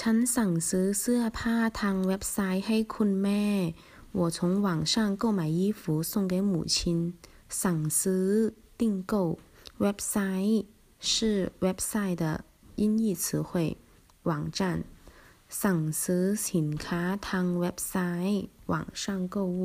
ฉันสั่งซื้อเสื้อผ้าทางเว็บไซต์ให้คุณแม่我从网上购买衣服送给母亲สั่งซื้อ订购เว็บไซต์是เว็บไซต์的音译词汇网站สั่งซื้อสินค้าทางเว็บไซต์网上购物